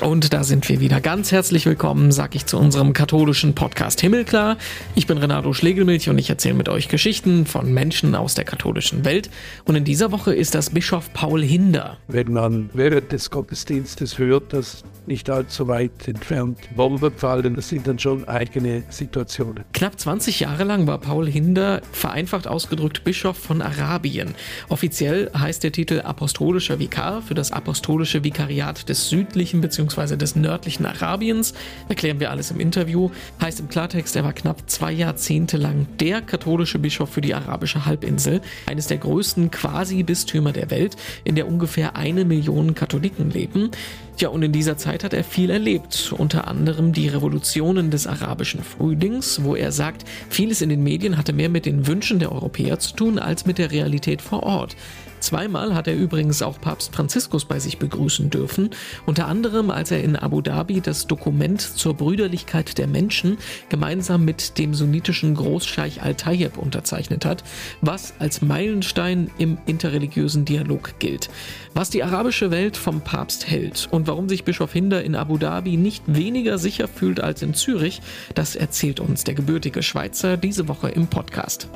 Und da sind wir wieder. Ganz herzlich willkommen, sag ich zu unserem katholischen Podcast Himmelklar. Ich bin Renato Schlegelmilch und ich erzähle mit euch Geschichten von Menschen aus der katholischen Welt. Und in dieser Woche ist das Bischof Paul Hinder. Wenn man während des Gottesdienstes hört, dass nicht allzu weit entfernt Bomben fallen, das sind dann schon eigene Situationen. Knapp 20 Jahre lang war Paul Hinder vereinfacht ausgedrückt Bischof von Arabien. Offiziell heißt der Titel Apostolischer Vikar für das Apostolische Vikariat des südlichen bzw bzw. des nördlichen Arabiens. Erklären wir alles im Interview. Heißt im Klartext, er war knapp zwei Jahrzehnte lang der katholische Bischof für die arabische Halbinsel, eines der größten Quasi-Bistümer der Welt, in der ungefähr eine Million Katholiken leben. Ja, und in dieser Zeit hat er viel erlebt, unter anderem die Revolutionen des arabischen Frühlings, wo er sagt, vieles in den Medien hatte mehr mit den Wünschen der Europäer zu tun als mit der Realität vor Ort. Zweimal hat er übrigens auch Papst Franziskus bei sich begrüßen dürfen, unter anderem als er in Abu Dhabi das Dokument zur Brüderlichkeit der Menschen gemeinsam mit dem sunnitischen Großscheich Al-Tayyib unterzeichnet hat, was als Meilenstein im interreligiösen Dialog gilt. Was die arabische Welt vom Papst hält und warum sich Bischof Hinder in Abu Dhabi nicht weniger sicher fühlt als in Zürich, das erzählt uns der gebürtige Schweizer diese Woche im Podcast.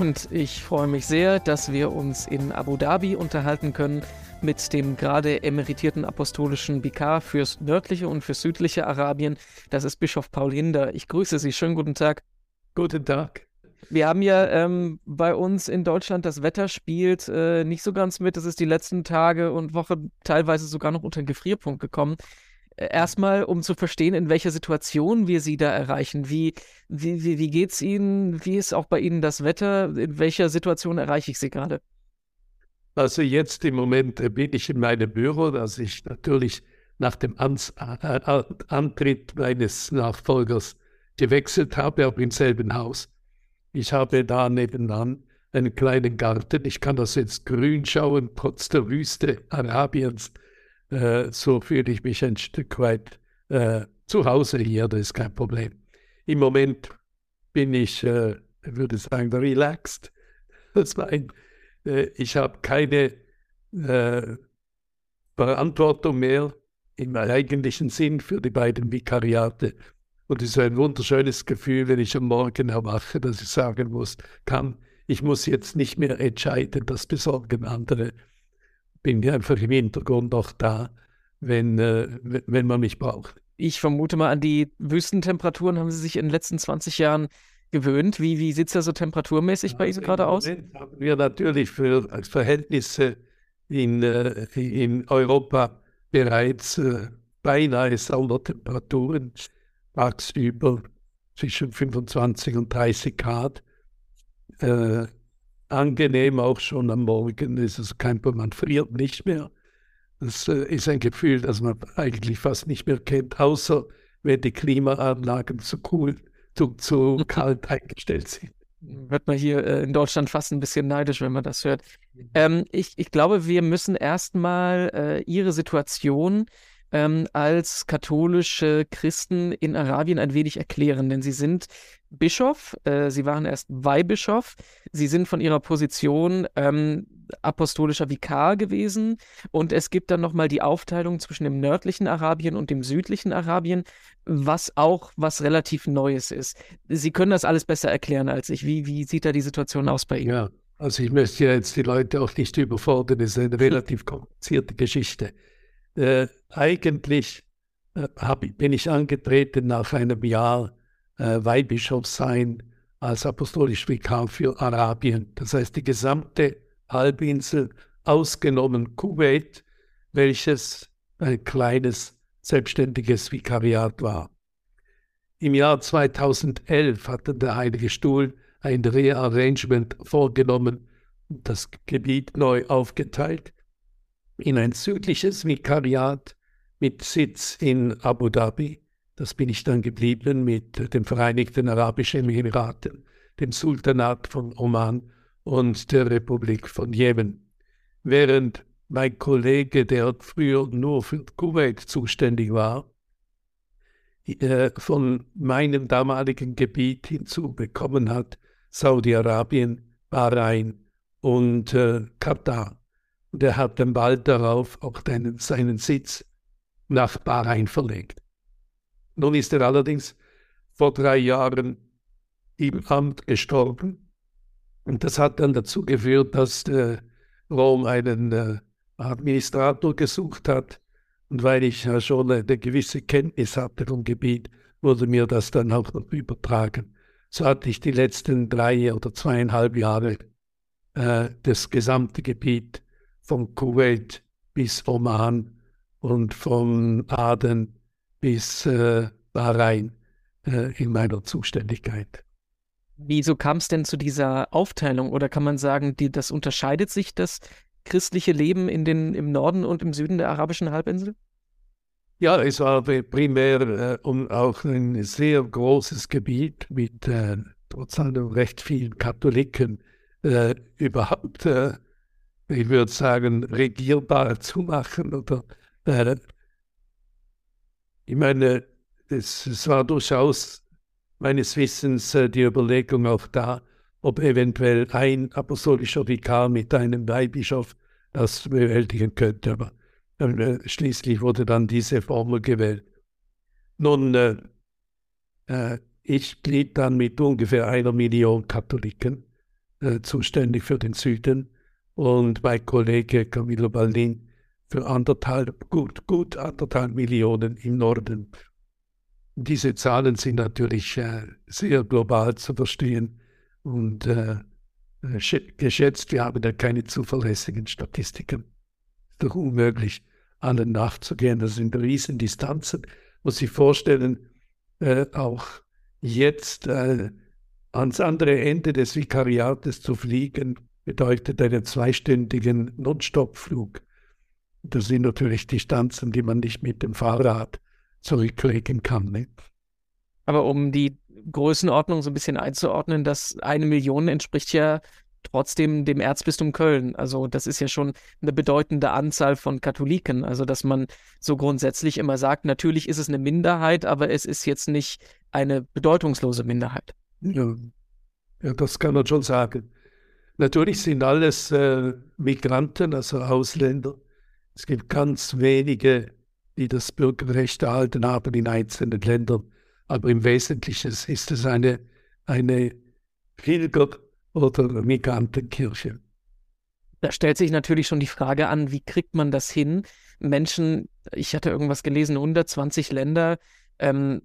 Und ich freue mich sehr, dass wir uns in Abu Dhabi unterhalten können mit dem gerade emeritierten apostolischen Vikar fürs nördliche und fürs südliche Arabien. Das ist Bischof Paul Hinder. Ich grüße Sie. Schönen guten Tag. Guten Tag. Wir haben ja ähm, bei uns in Deutschland das Wetter spielt äh, nicht so ganz mit. Es ist die letzten Tage und Woche teilweise sogar noch unter den Gefrierpunkt gekommen erstmal, um zu verstehen, in welcher Situation wir Sie da erreichen. Wie, wie, wie, wie geht es Ihnen? Wie ist auch bei Ihnen das Wetter? In welcher Situation erreiche ich Sie gerade? Also jetzt im Moment bin ich in meinem Büro, das ich natürlich nach dem Ans Antritt meines Nachfolgers gewechselt habe, auch im selben Haus. Ich habe da nebenan einen kleinen Garten. Ich kann das jetzt grün schauen, trotz der Wüste Arabiens. Äh, so fühle ich mich ein Stück weit äh, zu Hause hier, das ist kein Problem. Im Moment bin ich, äh, würde sagen, relaxed. Das mein, äh, ich habe keine äh, Verantwortung mehr im eigentlichen Sinn für die beiden Vikariate. Und es ist ein wunderschönes Gefühl, wenn ich am Morgen erwache, dass ich sagen muss, kann, ich muss jetzt nicht mehr entscheiden, das besorgen andere bin ich einfach im Hintergrund auch da, wenn, äh, wenn man mich braucht. Ich vermute mal, an die Wüstentemperaturen haben Sie sich in den letzten 20 Jahren gewöhnt. Wie, wie sieht es da so temperaturmäßig ja, bei Ihnen gerade aus? Haben wir natürlich für Verhältnisse in, äh, in Europa bereits äh, beinahe Sommertemperaturen, tagsüber zwischen 25 und 30 Grad. Äh, angenehm, auch schon am Morgen ist es kein Problem, man friert nicht mehr. Das äh, ist ein Gefühl, das man eigentlich fast nicht mehr kennt, außer wenn die Klimaanlagen zu cool, zu, zu kalt eingestellt sind. Wird man hier äh, in Deutschland fast ein bisschen neidisch, wenn man das hört. Ähm, ich, ich glaube, wir müssen erstmal äh, Ihre Situation ähm, als katholische Christen in Arabien ein wenig erklären, denn sie sind Bischof, äh, sie waren erst Weihbischof, sie sind von ihrer Position ähm, apostolischer Vikar gewesen und es gibt dann nochmal die Aufteilung zwischen dem nördlichen Arabien und dem südlichen Arabien, was auch was relativ Neues ist. Sie können das alles besser erklären als ich. Wie, wie sieht da die Situation aus bei Ihnen? Ja, also ich möchte jetzt die Leute auch nicht überfordern, es ist eine relativ komplizierte Geschichte. Äh, eigentlich äh, hab, bin ich angetreten nach einem Jahr äh, Weihbischof sein als apostolisch Vikar für Arabien. Das heißt, die gesamte Halbinsel, ausgenommen Kuwait, welches ein kleines selbstständiges Vikariat war. Im Jahr 2011 hatte der Heilige Stuhl ein Rearrangement vorgenommen und das Gebiet neu aufgeteilt in ein südliches Vikariat mit Sitz in Abu Dhabi. Das bin ich dann geblieben mit den Vereinigten Arabischen Emiraten, dem Sultanat von Oman und der Republik von Jemen. Während mein Kollege, der früher nur für Kuwait zuständig war, äh, von meinem damaligen Gebiet hinzubekommen hat, Saudi-Arabien, Bahrain und äh, Katar. und er hat dann bald darauf auch seinen Sitz nach Bahrain verlegt. Nun ist er allerdings vor drei Jahren im Amt gestorben und das hat dann dazu geführt, dass äh, Rom einen äh, Administrator gesucht hat und weil ich ja schon eine gewisse Kenntnis hatte vom Gebiet, wurde mir das dann auch noch übertragen. So hatte ich die letzten drei oder zweieinhalb Jahre äh, das gesamte Gebiet von Kuwait bis Oman und von Aden bis äh, Bahrain äh, in meiner Zuständigkeit. Wieso kam es denn zu dieser Aufteilung? Oder kann man sagen, die, das unterscheidet sich das christliche Leben in den, im Norden und im Süden der arabischen Halbinsel? Ja, es war primär äh, um auch ein sehr großes Gebiet mit äh, trotz allem recht vielen Katholiken äh, überhaupt, äh, ich würde sagen, regierbar zu machen. Oder, ich meine, es, war durchaus meines Wissens äh, die Überlegung auch da, ob eventuell ein apostolischer Vikar mit einem Weihbischof das bewältigen könnte. Aber äh, schließlich wurde dann diese Formel gewählt. Nun, äh, ich blieb dann mit ungefähr einer Million Katholiken zuständig für den Süden und mein Kollege Camillo Baldin für anderthalb, gut, gut anderthalb Millionen im Norden. Diese Zahlen sind natürlich äh, sehr global zu verstehen und äh, äh geschätzt, wir haben ja keine zuverlässigen Statistiken. Ist doch unmöglich, allen nachzugehen. Das sind Riesendistanzen. Muss sich vorstellen, äh, auch jetzt äh, ans andere Ende des Vikariates zu fliegen, bedeutet einen zweistündigen Nonstop-Flug. Das sind natürlich Distanzen, die man nicht mit dem Fahrrad zurücklegen kann. Ne? Aber um die Größenordnung so ein bisschen einzuordnen, dass eine Million entspricht ja trotzdem dem Erzbistum Köln. Also das ist ja schon eine bedeutende Anzahl von Katholiken. Also dass man so grundsätzlich immer sagt, natürlich ist es eine Minderheit, aber es ist jetzt nicht eine bedeutungslose Minderheit. Ja, ja das kann man schon sagen. Natürlich sind alles äh, Migranten, also Ausländer. Es gibt ganz wenige, die das Bürgerrecht erhalten haben in einzelnen Ländern. Aber im Wesentlichen ist es eine, eine Pilger- oder Migrantenkirche. Da stellt sich natürlich schon die Frage an, wie kriegt man das hin? Menschen, ich hatte irgendwas gelesen, 120 Länder ähm,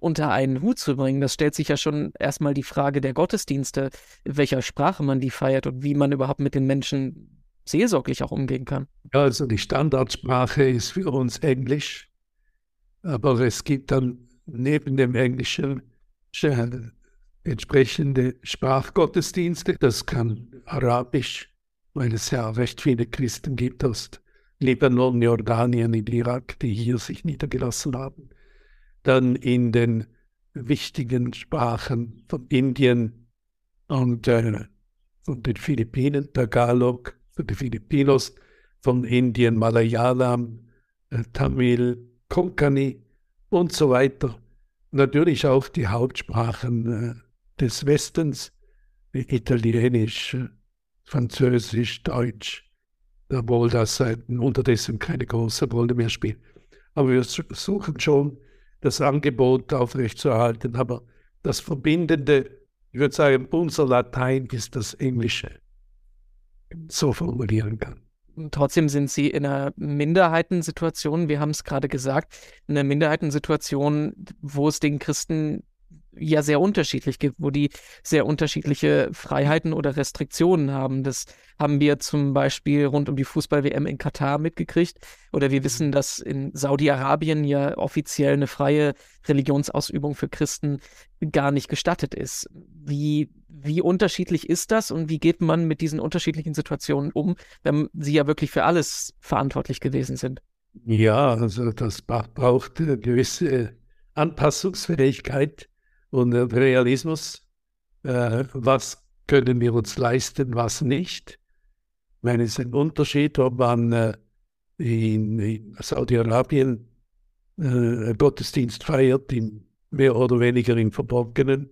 unter einen Hut zu bringen. Das stellt sich ja schon erstmal die Frage der Gottesdienste, welcher Sprache man die feiert und wie man überhaupt mit den Menschen seelsorglich auch umgehen kann. Also die Standardsprache ist für uns Englisch, aber es gibt dann neben dem Englischen entsprechende Sprachgottesdienste. Das kann Arabisch, weil es ja recht viele Christen gibt aus Libanon, Jordanien, in Irak, die hier sich niedergelassen haben. Dann in den wichtigen Sprachen von Indien und äh, von den Philippinen, Tagalog, den Filipinos, von Indien, Malayalam, äh, Tamil, Konkani und so weiter. Natürlich auch die Hauptsprachen äh, des Westens, wie Italienisch, Französisch, Deutsch, obwohl das unterdessen keine große Rolle mehr spielt. Aber wir suchen schon, das Angebot aufrechtzuerhalten. Aber das Verbindende, ich würde sagen, unser Latein ist das Englische. So formulieren kann. Trotzdem sind Sie in einer Minderheitensituation, wir haben es gerade gesagt, eine Minderheitensituation, wo es den Christen ja sehr unterschiedlich gibt, wo die sehr unterschiedliche Freiheiten oder Restriktionen haben. Das haben wir zum Beispiel rund um die Fußball-WM in Katar mitgekriegt. Oder wir wissen, mhm. dass in Saudi-Arabien ja offiziell eine freie Religionsausübung für Christen gar nicht gestattet ist. Wie, wie unterschiedlich ist das und wie geht man mit diesen unterschiedlichen Situationen um, wenn sie ja wirklich für alles verantwortlich gewesen sind? Ja, also das braucht eine gewisse Anpassungsfähigkeit und Realismus. Äh, was können wir uns leisten, was nicht? Ich meine, es ist ein Unterschied, ob man äh, in, in Saudi-Arabien äh, Gottesdienst feiert, in mehr oder weniger im Verborgenen,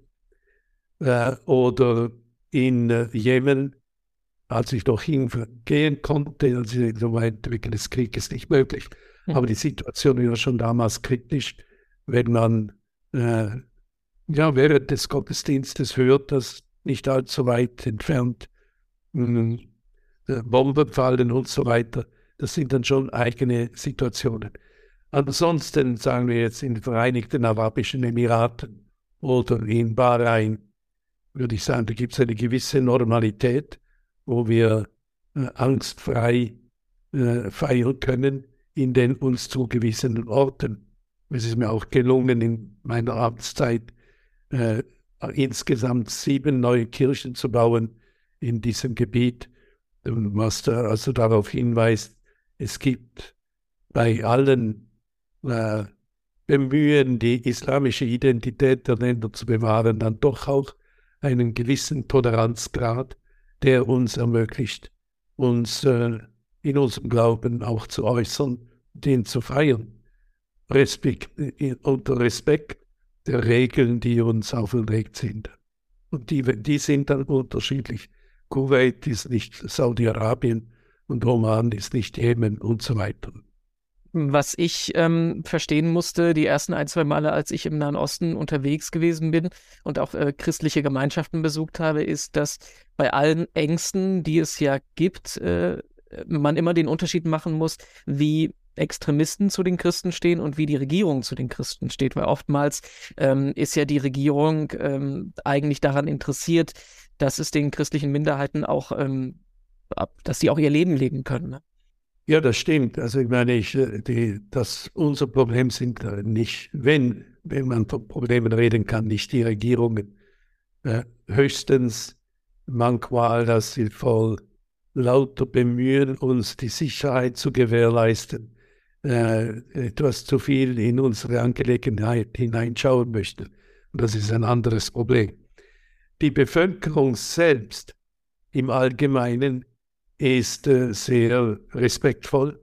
äh, oder in äh, Jemen als ich noch hingehen konnte, also insoweit wegen des Krieges nicht möglich. Mhm. Aber die Situation war schon damals kritisch, wenn man äh, ja, während des Gottesdienstes hört, dass nicht allzu weit entfernt mh, äh, Bomben fallen und so weiter. Das sind dann schon eigene Situationen. Ansonsten sagen wir jetzt in den Vereinigten Arabischen Emiraten oder in Bahrain, würde ich sagen, da gibt es eine gewisse Normalität, wo wir äh, angstfrei äh, feiern können in den uns zugewiesenen Orten. Es ist mir auch gelungen, in meiner Amtszeit äh, insgesamt sieben neue Kirchen zu bauen in diesem Gebiet, was da also darauf hinweist, es gibt bei allen äh, Bemühen, die islamische Identität der Länder zu bewahren, dann doch auch einen gewissen Toleranzgrad, der uns ermöglicht, uns äh, in unserem Glauben auch zu äußern, den zu feiern. Respekt, unter Respekt der Regeln, die uns auferlegt sind. Und die, die sind dann unterschiedlich. Kuwait ist nicht Saudi-Arabien und Oman ist nicht Jemen und so weiter. Was ich ähm, verstehen musste, die ersten ein, zwei Male, als ich im Nahen Osten unterwegs gewesen bin und auch äh, christliche Gemeinschaften besucht habe, ist, dass bei allen Ängsten, die es ja gibt, äh, man immer den Unterschied machen muss, wie Extremisten zu den Christen stehen und wie die Regierung zu den Christen steht, weil oftmals ähm, ist ja die Regierung ähm, eigentlich daran interessiert, dass es den christlichen Minderheiten auch, ähm, dass sie auch ihr Leben leben können. Ne? Ja, das stimmt. Also ich meine, ich, äh, die, das, unser Problem sind nicht, wenn, wenn man von Problemen reden kann, nicht die Regierungen. Äh, höchstens manchmal, dass sie voll lauter bemühen, uns die Sicherheit zu gewährleisten, äh, etwas zu viel in unsere Angelegenheit hineinschauen möchten. Und das ist ein anderes Problem. Die Bevölkerung selbst im Allgemeinen ist äh, sehr respektvoll.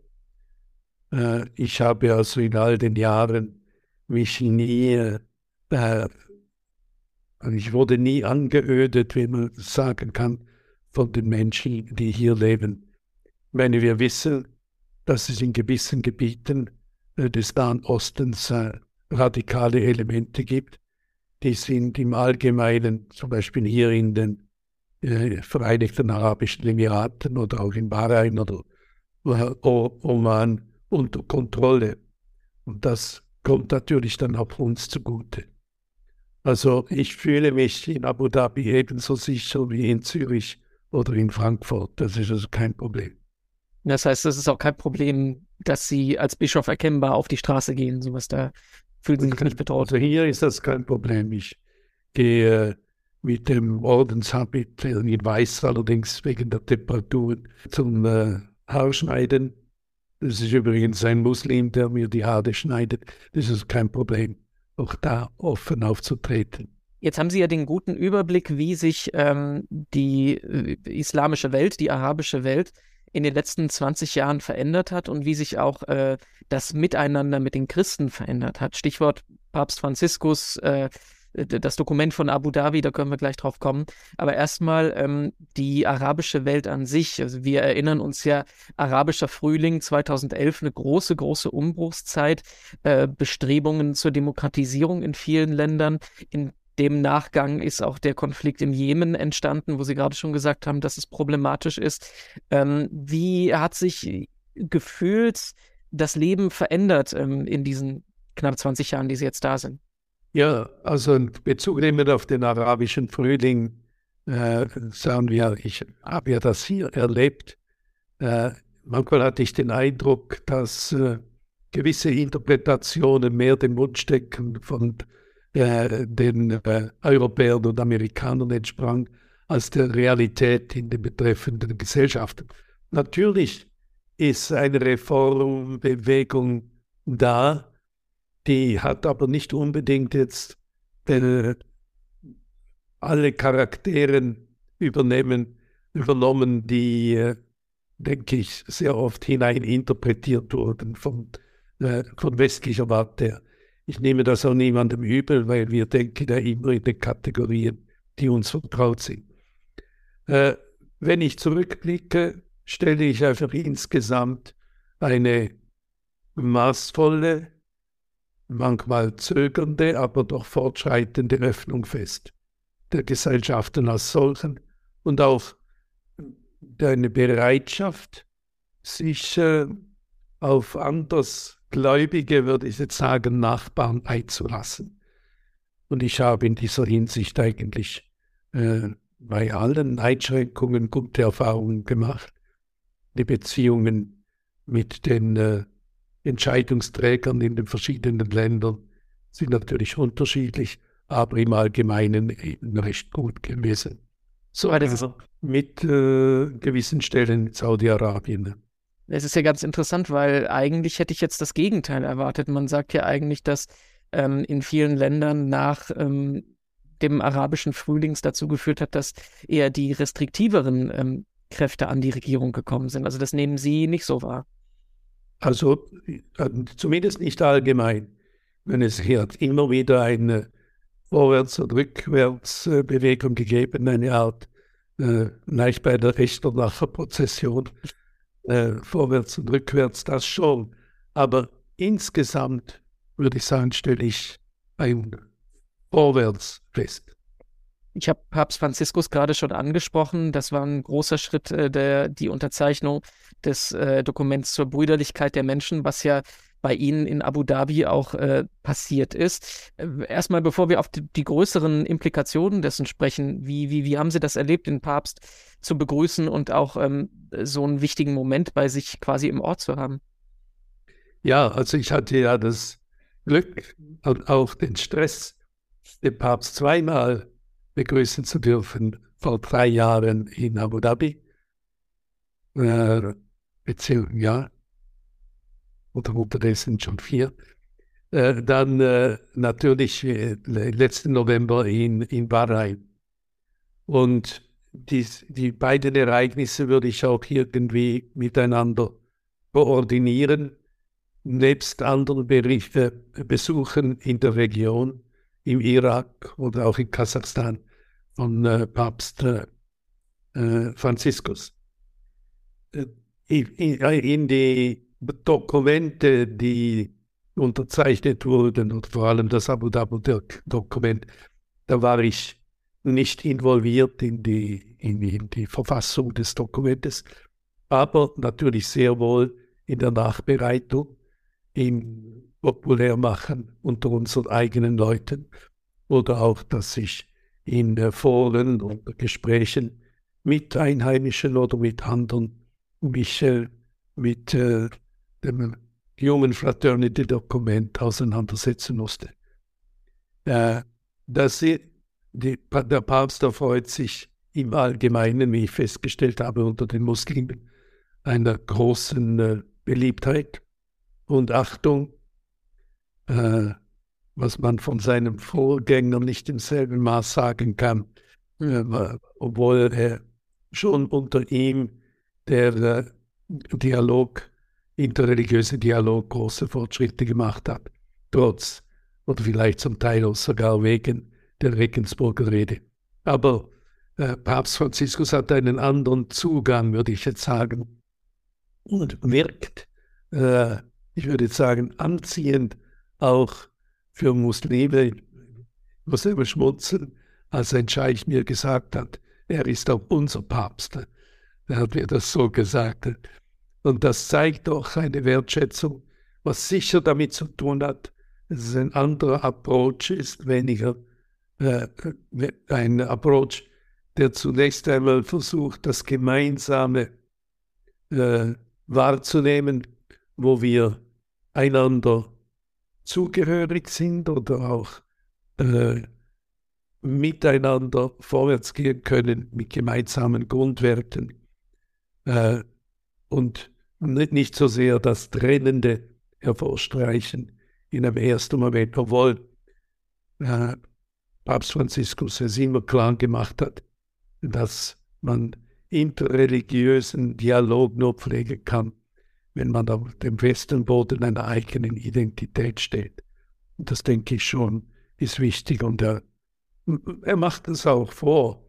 Äh, ich habe also in all den Jahren mich nie, äh, ich wurde nie angeödet, wie man sagen kann, von den Menschen, die hier leben. Wenn wir wissen, dass es in gewissen Gebieten äh, des Nahen Ostens äh, radikale Elemente gibt. Die sind im Allgemeinen, zum Beispiel hier in den äh, Vereinigten Arabischen Emiraten oder auch in Bahrain oder Oman unter Kontrolle. Und das kommt natürlich dann auch uns zugute. Also ich fühle mich in Abu Dhabi ebenso sicher wie in Zürich oder in Frankfurt. Das ist also kein Problem. Das heißt, es ist auch kein Problem, dass sie als Bischof erkennbar auf die Straße gehen, sowas da fühlen sie sich nicht bedroht. Also hier ist das kein Problem. Ich gehe mit dem Ordenshabit in weiß, allerdings wegen der Temperatur zum äh, Haarschneiden. Das ist übrigens ein Muslim, der mir die Haare schneidet. Das ist kein Problem, auch da offen aufzutreten. Jetzt haben Sie ja den guten Überblick, wie sich ähm, die äh, islamische Welt, die arabische Welt in den letzten 20 Jahren verändert hat und wie sich auch äh, das Miteinander mit den Christen verändert hat. Stichwort Papst Franziskus, äh, das Dokument von Abu Dhabi, da können wir gleich drauf kommen. Aber erstmal ähm, die arabische Welt an sich. Also wir erinnern uns ja, arabischer Frühling 2011, eine große, große Umbruchszeit, äh, Bestrebungen zur Demokratisierung in vielen Ländern, in dem Nachgang ist auch der Konflikt im Jemen entstanden, wo Sie gerade schon gesagt haben, dass es problematisch ist. Ähm, wie hat sich gefühlt das Leben verändert ähm, in diesen knapp 20 Jahren, die Sie jetzt da sind? Ja, also in Bezug nehmend auf den arabischen Frühling, äh, sagen wir, ich habe ja das hier erlebt. Äh, manchmal hatte ich den Eindruck, dass äh, gewisse Interpretationen mehr den Mund stecken von äh, den äh, Europäern und Amerikanern entsprang, als der Realität in den betreffenden Gesellschaften. Natürlich ist eine Reformbewegung da, die hat aber nicht unbedingt jetzt äh, alle Charakteren übernehmen, übernommen, die, äh, denke ich, sehr oft hineininterpretiert wurden von, äh, von westlicher Warte her. Ich nehme das auch niemandem übel, weil wir denken ja immer in den Kategorien, die uns vertraut sind. Äh, wenn ich zurückblicke, stelle ich einfach insgesamt eine maßvolle, manchmal zögernde, aber doch fortschreitende Öffnung fest der Gesellschaften als solchen und auch eine Bereitschaft, sich äh, auf andersgläubige, würde ich jetzt sagen, Nachbarn einzulassen. Und ich habe in dieser Hinsicht eigentlich äh, bei allen Einschränkungen gute Erfahrungen gemacht. Die Beziehungen mit den äh, Entscheidungsträgern in den verschiedenen Ländern sind natürlich unterschiedlich, aber im Allgemeinen eben recht gut gewesen. So also mit äh, gewissen Stellen in Saudi-Arabien. Es ist ja ganz interessant, weil eigentlich hätte ich jetzt das Gegenteil erwartet. Man sagt ja eigentlich, dass ähm, in vielen Ländern nach ähm, dem arabischen Frühlings dazu geführt hat, dass eher die restriktiveren ähm, Kräfte an die Regierung gekommen sind. Also das nehmen Sie nicht so wahr. Also äh, zumindest nicht allgemein. Wenn es hier immer wieder eine Vorwärts- und Rückwärtsbewegung gegeben, eine Art, äh, leicht bei der Richter-Nachher-Prozession, äh, vorwärts und rückwärts, das schon. Aber insgesamt würde ich sagen, stelle ich ein Vorwärts fest. Ich habe Papst Franziskus gerade schon angesprochen. Das war ein großer Schritt, äh, der, die Unterzeichnung des äh, Dokuments zur Brüderlichkeit der Menschen, was ja bei Ihnen in Abu Dhabi auch äh, passiert ist. Äh, erstmal, bevor wir auf die, die, größeren Implikationen dessen sprechen, wie, wie, wie haben Sie das erlebt, den Papst zu begrüßen und auch ähm, so einen wichtigen Moment bei sich quasi im Ort zu haben? Ja, also ich hatte ja das Glück und auch den Stress, den Papst zweimal begrüßen zu dürfen, vor drei Jahren in Abu Dhabi. Äh, beziehungsweise, ja, oder unterdessen schon vier. Äh, dann äh, natürlich äh, letzten November in, in Bahrain. Und die, die beiden Ereignisse würde ich auch irgendwie miteinander koordinieren, nebst anderen Berichte, Besuchen in der Region, im Irak oder auch in Kasachstan von Papst Franziskus. In, in, die Dokumente, die unterzeichnet wurden, und vor allem das Abu Dhabi-Dokument, da war ich nicht involviert in die, in, in die Verfassung des Dokumentes, aber natürlich sehr wohl in der Nachbereitung, im Populärmachen unter unseren eigenen Leuten oder auch, dass ich in Foren und Gesprächen mit Einheimischen oder mit anderen mich äh, mit äh, dem Human Fraternity Dokument auseinandersetzen musste. Äh, dass sie, die, der Papst erfreut sich im Allgemeinen, wie ich festgestellt habe, unter den Muslimen einer großen äh, Beliebtheit und Achtung, äh, was man von seinem Vorgänger nicht im selben Maß sagen kann, äh, obwohl er schon unter ihm der äh, Dialog interreligiöse Dialog große Fortschritte gemacht hat, trotz oder vielleicht zum Teil auch sogar wegen der Regensburger Rede. Aber äh, Papst Franziskus hat einen anderen Zugang, würde ich jetzt sagen, und wirkt, äh, ich würde jetzt sagen, anziehend auch für Muslime. Ich muss immer schmunzeln, als ein Scheich mir gesagt hat, er ist auch unser Papst. Er hat mir das so gesagt. Und das zeigt doch eine Wertschätzung, was sicher damit zu tun hat, dass es ein anderer Approach ist, weniger äh, ein Approach, der zunächst einmal versucht, das Gemeinsame äh, wahrzunehmen, wo wir einander zugehörig sind oder auch äh, miteinander vorwärts gehen können mit gemeinsamen Grundwerten. Äh, und nicht so sehr das Trennende hervorstreichen in einem ersten Moment, obwohl äh, Papst Franziskus es immer klar gemacht hat, dass man interreligiösen Dialog nur pflegen kann, wenn man auf dem festen Boden einer eigenen Identität steht. Und das denke ich schon ist wichtig und er, er macht es auch vor.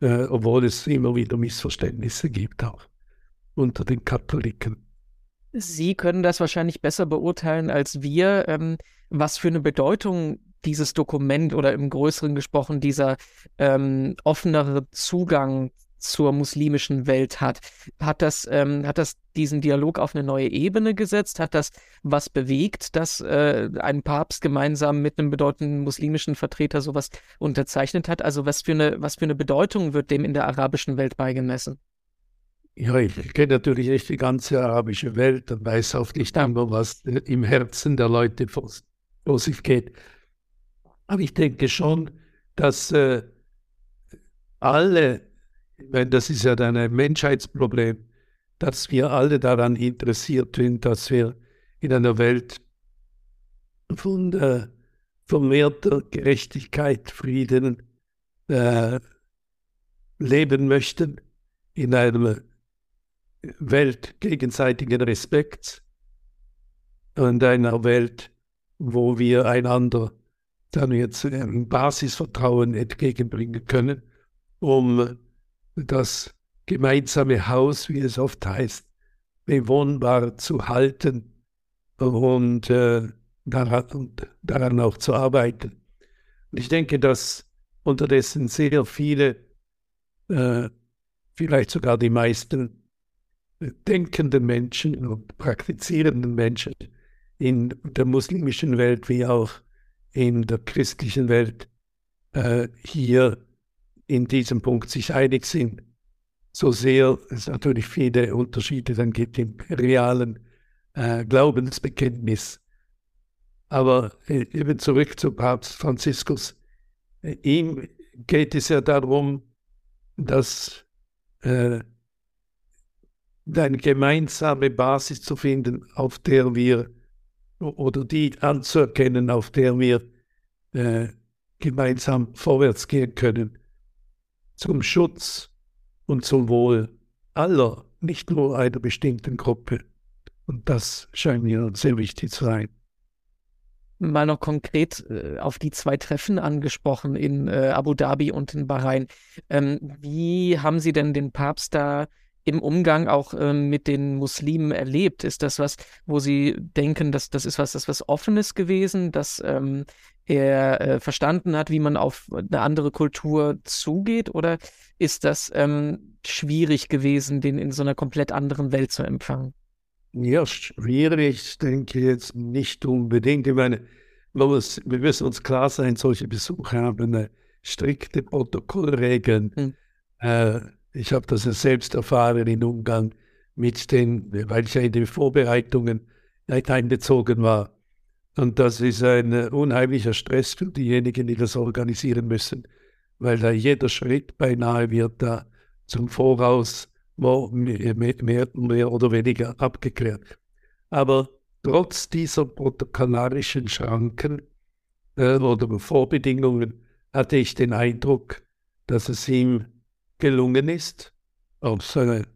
äh, obwohl es immer wieder Missverständnisse gibt, auch unter den Katholiken. Sie können das wahrscheinlich besser beurteilen als wir, ähm, was für eine Bedeutung dieses Dokument oder im Größeren gesprochen dieser ähm, offenere Zugang zur muslimischen Welt hat. Hat das, ähm, hat das diesen Dialog auf eine neue Ebene gesetzt? Hat das was bewegt, dass äh, ein Papst gemeinsam mit einem bedeutenden muslimischen Vertreter sowas unterzeichnet hat? Also was für eine, was für eine Bedeutung wird dem in der arabischen Welt beigemessen? Ja, ich kenne natürlich nicht die ganze arabische Welt und weiß auch nicht immer, was im Herzen der Leute vor, vor sich geht. Aber ich denke schon, dass äh, alle meine, das ist ja dann ein Menschheitsproblem, dass wir alle daran interessiert sind, dass wir in einer Welt von äh, vermehrter Gerechtigkeit, Frieden äh, leben möchten, in einer Welt gegenseitigen Respekts und einer Welt, wo wir einander dann jetzt ein Basisvertrauen entgegenbringen können, um das gemeinsame Haus, wie es oft heißt, bewohnbar zu halten und, äh, daran, und daran auch zu arbeiten. Und ich denke, dass unterdessen sehr viele, äh, vielleicht sogar die meisten denkenden Menschen und praktizierenden Menschen in der muslimischen Welt wie auch in der christlichen Welt äh, hier in diesem Punkt sich einig sind, so sehr es natürlich viele Unterschiede dann gibt im realen äh, Glaubensbekenntnis. Aber äh, eben zurück zu Papst Franziskus. Äh, ihm geht es ja darum, dass äh, eine gemeinsame Basis zu finden, auf der wir oder die anzuerkennen, auf der wir äh, gemeinsam vorwärts gehen können zum Schutz und zum Wohl aller, nicht nur einer bestimmten Gruppe. Und das scheint mir sehr wichtig zu sein. Mal noch konkret äh, auf die zwei Treffen angesprochen in äh, Abu Dhabi und in Bahrain. Ähm, wie haben Sie denn den Papst da im Umgang auch ähm, mit den Muslimen erlebt? Ist das was, wo Sie denken, dass das ist was, das was Offenes gewesen, dass ähm, er äh, verstanden hat, wie man auf eine andere Kultur zugeht? Oder ist das ähm, schwierig gewesen, den in so einer komplett anderen Welt zu empfangen? Ja, schwierig, denke ich jetzt nicht unbedingt. Ich meine, wir müssen uns klar sein, solche Besuche haben eine strikte Protokollregeln. Hm. Äh, ich habe das ja selbst erfahren im Umgang mit den, weil ich ja in den Vorbereitungen einbezogen war. Und das ist ein unheimlicher Stress für diejenigen, die das organisieren müssen, weil da jeder Schritt beinahe wird da zum Voraus mehr, mehr, mehr oder weniger abgeklärt. Aber trotz dieser protokollarischen Schranken äh, oder Vorbedingungen hatte ich den Eindruck, dass es ihm gelungen ist, auch seine,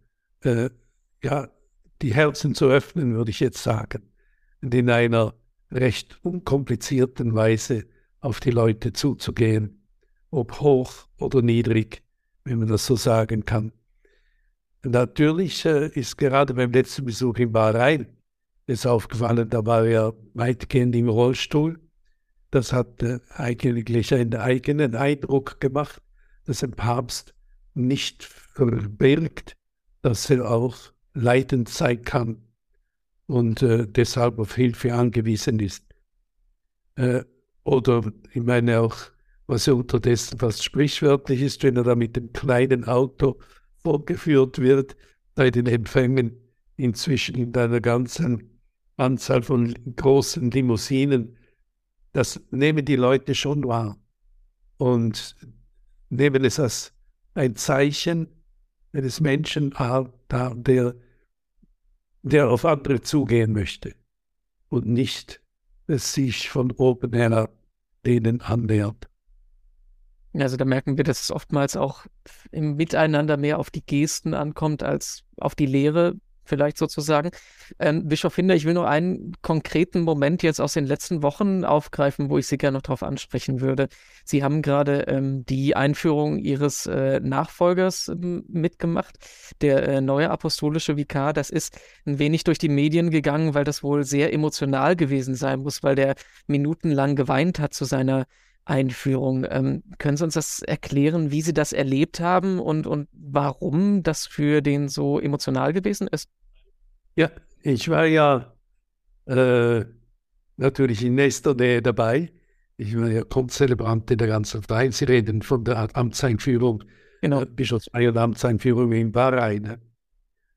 äh, ja, die Herzen zu öffnen, würde ich jetzt sagen, und in einer recht unkomplizierten Weise auf die Leute zuzugehen, ob hoch oder niedrig, wenn man das so sagen kann. Natürlich äh, ist gerade beim letzten Besuch in Bahrain es aufgefallen, da war er weitgehend im Rollstuhl. Das hat äh, eigentlich einen eigenen Eindruck gemacht, dass ein Papst nicht verbirgt, dass er auch leidend sein kann und äh, deshalb auf Hilfe angewiesen ist. Äh, oder ich meine auch, was ja unterdessen fast sprichwörtlich ist, wenn er da mit dem kleinen Auto vorgeführt wird, bei den Empfängen inzwischen in einer ganzen Anzahl von großen Limousinen, das nehmen die Leute schon wahr und nehmen es als ein Zeichen eines Menschen der, der auf andere zugehen möchte und nicht es sich von oben her denen annähert. Also da merken wir, dass es oftmals auch im Miteinander mehr auf die Gesten ankommt als auf die Lehre. Vielleicht sozusagen. Ähm, Bischof Hinder, ich will nur einen konkreten Moment jetzt aus den letzten Wochen aufgreifen, wo ich Sie gerne noch darauf ansprechen würde. Sie haben gerade ähm, die Einführung Ihres äh, Nachfolgers ähm, mitgemacht, der äh, neue apostolische Vikar. Das ist ein wenig durch die Medien gegangen, weil das wohl sehr emotional gewesen sein muss, weil der minutenlang geweint hat zu seiner Einführung. Ähm, können Sie uns das erklären, wie Sie das erlebt haben und, und warum das für den so emotional gewesen ist? Ja, ich war ja äh, natürlich in nächster Nähe dabei. Ich war ja Konzelebrant in der ganzen Zeit. Sie reden von der Amtseinführung, genau. äh, Bischofsfeier und Amtseinführung in Bahrain.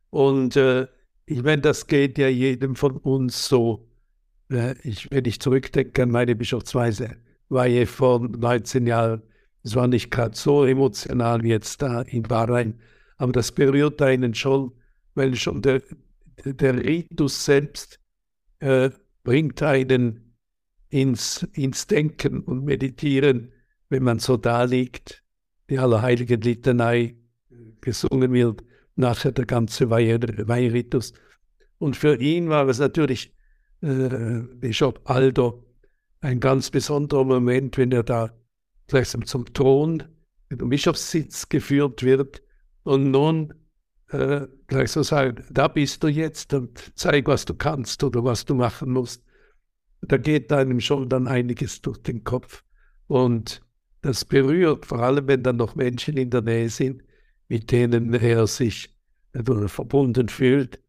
Und äh, ich meine, das geht ja jedem von uns so. Äh, ich, wenn ich zurückdenke an meine Bischofsweise, war ich vor 19 Jahren. Es war nicht gerade so emotional wie jetzt da in Bahrain, aber das berührt einen schon, weil schon der, der Ritus selbst äh, bringt einen ins, ins Denken und Meditieren, wenn man so da liegt, die Allerheiligen Litanei gesungen wird, nachher der ganze Weihritus. Und für ihn war es natürlich äh, Bischof Aldo ein ganz besonderer Moment, wenn er da gleichsam zum Thron, zum Bischofssitz geführt wird und nun äh, gleich so sagen, da bist du jetzt und zeig, was du kannst oder was du machen musst. Da geht einem schon dann einiges durch den Kopf und das berührt, vor allem wenn dann noch Menschen in der Nähe sind, mit denen er sich äh, verbunden fühlt.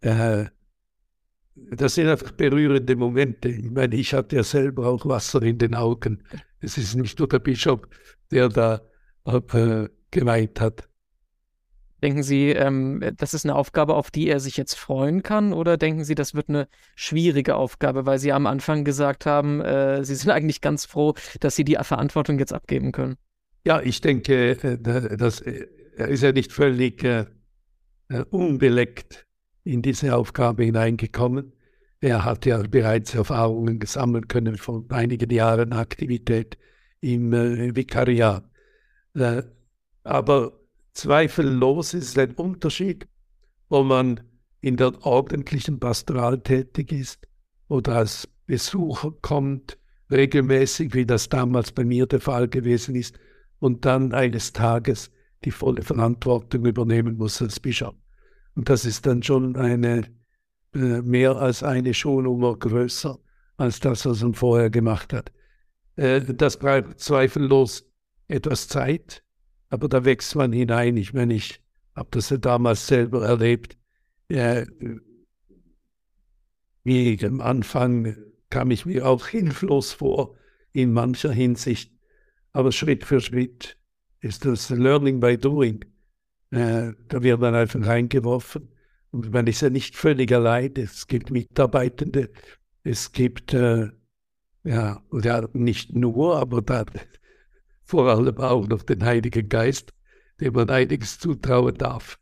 Äh, das sind einfach berührende Momente. Ich meine, ich hatte ja selber auch Wasser in den Augen. Es ist nicht nur der Bischof, der da äh, geweint hat. Denken Sie, ähm, das ist eine Aufgabe, auf die er sich jetzt freuen kann? Oder denken Sie, das wird eine schwierige Aufgabe, weil Sie am Anfang gesagt haben, äh, Sie sind eigentlich ganz froh, dass Sie die Verantwortung jetzt abgeben können? Ja, ich denke, äh, dass, äh, er ist ja nicht völlig äh, äh unbeleckt in diese Aufgabe hineingekommen. Er hat ja bereits Erfahrungen gesammeln können von einigen Jahren Aktivität im äh, Vikariat. Äh, aber zweifellos ist es ein Unterschied, ob man in der ordentlichen Pastoral tätig ist oder als Besucher kommt, regelmäßig, wie das damals bei mir der Fall gewesen ist, und dann eines Tages die volle Verantwortung übernehmen muss als Bischof. Und das ist dann schon eine äh, mehr als eine Schuhnummer größer als das, was man vorher gemacht hat. Äh, das braucht zweifellos etwas Zeit, aber da wächst man hinein. Ich meine, ich habe das ja damals selber erlebt. Wie am Anfang kam ich mir auch hilflos vor in mancher Hinsicht, aber Schritt für Schritt ist das Learning by Doing. Äh, da wird man einfach reingeworfen. Und man ist ja nicht völlig allein. Es gibt Mitarbeitende, es gibt, äh, ja, ja, nicht nur, aber da vor allem auch noch den Heiligen Geist, dem man einiges zutrauen darf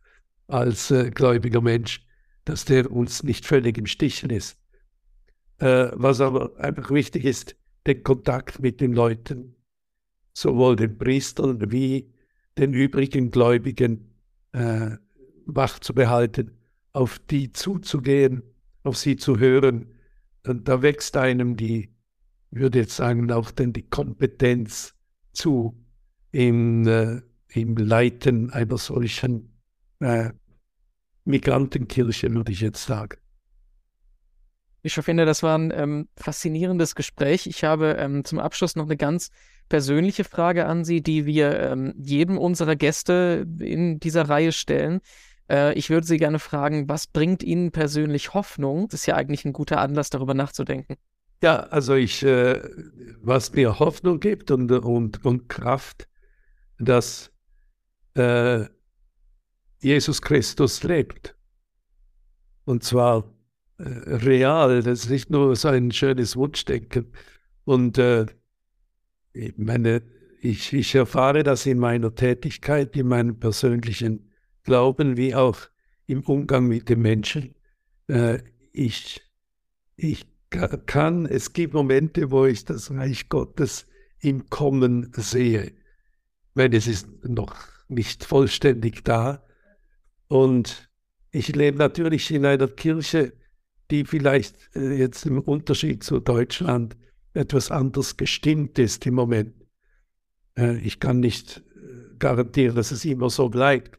als äh, gläubiger Mensch, dass der uns nicht völlig im Stichen ist. Äh, was aber einfach wichtig ist, den Kontakt mit den Leuten, sowohl den Priestern wie den übrigen Gläubigen äh, wach zu behalten, auf die zuzugehen, auf sie zu hören. Und da wächst einem die, würde jetzt sagen, auch denn die Kompetenz zu im, äh, im Leiten einer solchen äh, Migrantenkirche, würde ich jetzt sagen. Ich finde, das war ein ähm, faszinierendes Gespräch. Ich habe ähm, zum Abschluss noch eine ganz persönliche Frage an Sie, die wir ähm, jedem unserer Gäste in dieser Reihe stellen. Äh, ich würde Sie gerne fragen, was bringt Ihnen persönlich Hoffnung? Das ist ja eigentlich ein guter Anlass, darüber nachzudenken. Ja, also ich, äh, was mir Hoffnung gibt und, und, und Kraft, dass äh, Jesus Christus lebt. Und zwar real, das ist nicht nur so ein schönes Wunschdenken. Und äh, ich meine, ich, ich erfahre das in meiner Tätigkeit, in meinem persönlichen Glauben, wie auch im Umgang mit den Menschen. Äh, ich, ich kann, es gibt Momente, wo ich das Reich Gottes im Kommen sehe. Wenn es ist noch nicht vollständig da. Und ich lebe natürlich in einer Kirche, die vielleicht äh, jetzt im Unterschied zu Deutschland etwas anders gestimmt ist im Moment. Äh, ich kann nicht äh, garantieren, dass es immer so bleibt,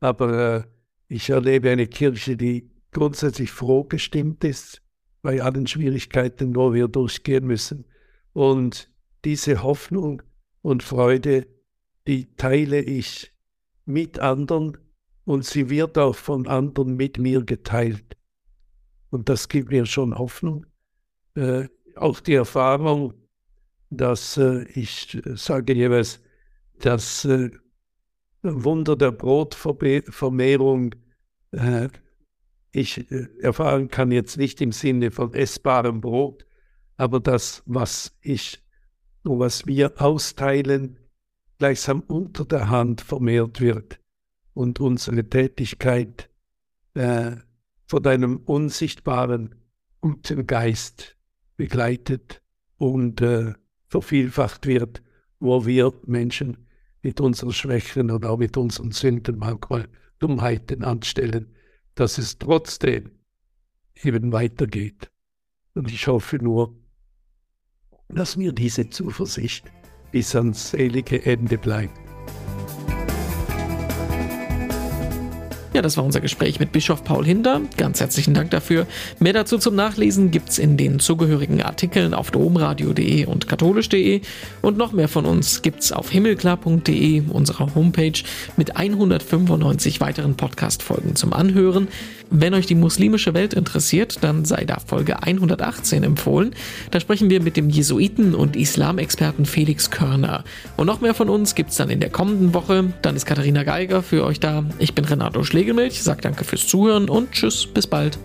aber ich erlebe eine Kirche, die grundsätzlich froh gestimmt ist bei allen Schwierigkeiten, wo wir durchgehen müssen. Und diese Hoffnung und Freude, die teile ich mit anderen und sie wird auch von anderen mit mir geteilt. Und das gibt mir schon Hoffnung. Äh, auch die Erfahrung, dass äh, ich sage jeweils, das äh, Wunder der Brotvermehrung äh, ich äh, erfahren kann jetzt nicht im Sinne von essbarem Brot, aber das, was ich, was wir austeilen, gleichsam unter der Hand vermehrt wird und unsere Tätigkeit äh, von einem unsichtbaren guten Geist begleitet und äh, vervielfacht wird, wo wir Menschen mit unseren Schwächen oder auch mit unseren Sünden manchmal Dummheiten anstellen, dass es trotzdem eben weitergeht. Und ich hoffe nur, dass mir diese Zuversicht bis ans selige Ende bleibt. Ja, das war unser Gespräch mit Bischof Paul Hinder. Ganz herzlichen Dank dafür. Mehr dazu zum Nachlesen gibt es in den zugehörigen Artikeln auf domradio.de und katholisch.de. Und noch mehr von uns gibt es auf himmelklar.de, unserer Homepage, mit 195 weiteren Podcast-Folgen zum Anhören. Wenn euch die muslimische Welt interessiert, dann sei da Folge 118 empfohlen. Da sprechen wir mit dem Jesuiten und Islamexperten Felix Körner. Und noch mehr von uns gibt es dann in der kommenden Woche. Dann ist Katharina Geiger für euch da. Ich bin Renato Schlegel Spiegelmilch sagt danke fürs Zuhören und tschüss, bis bald.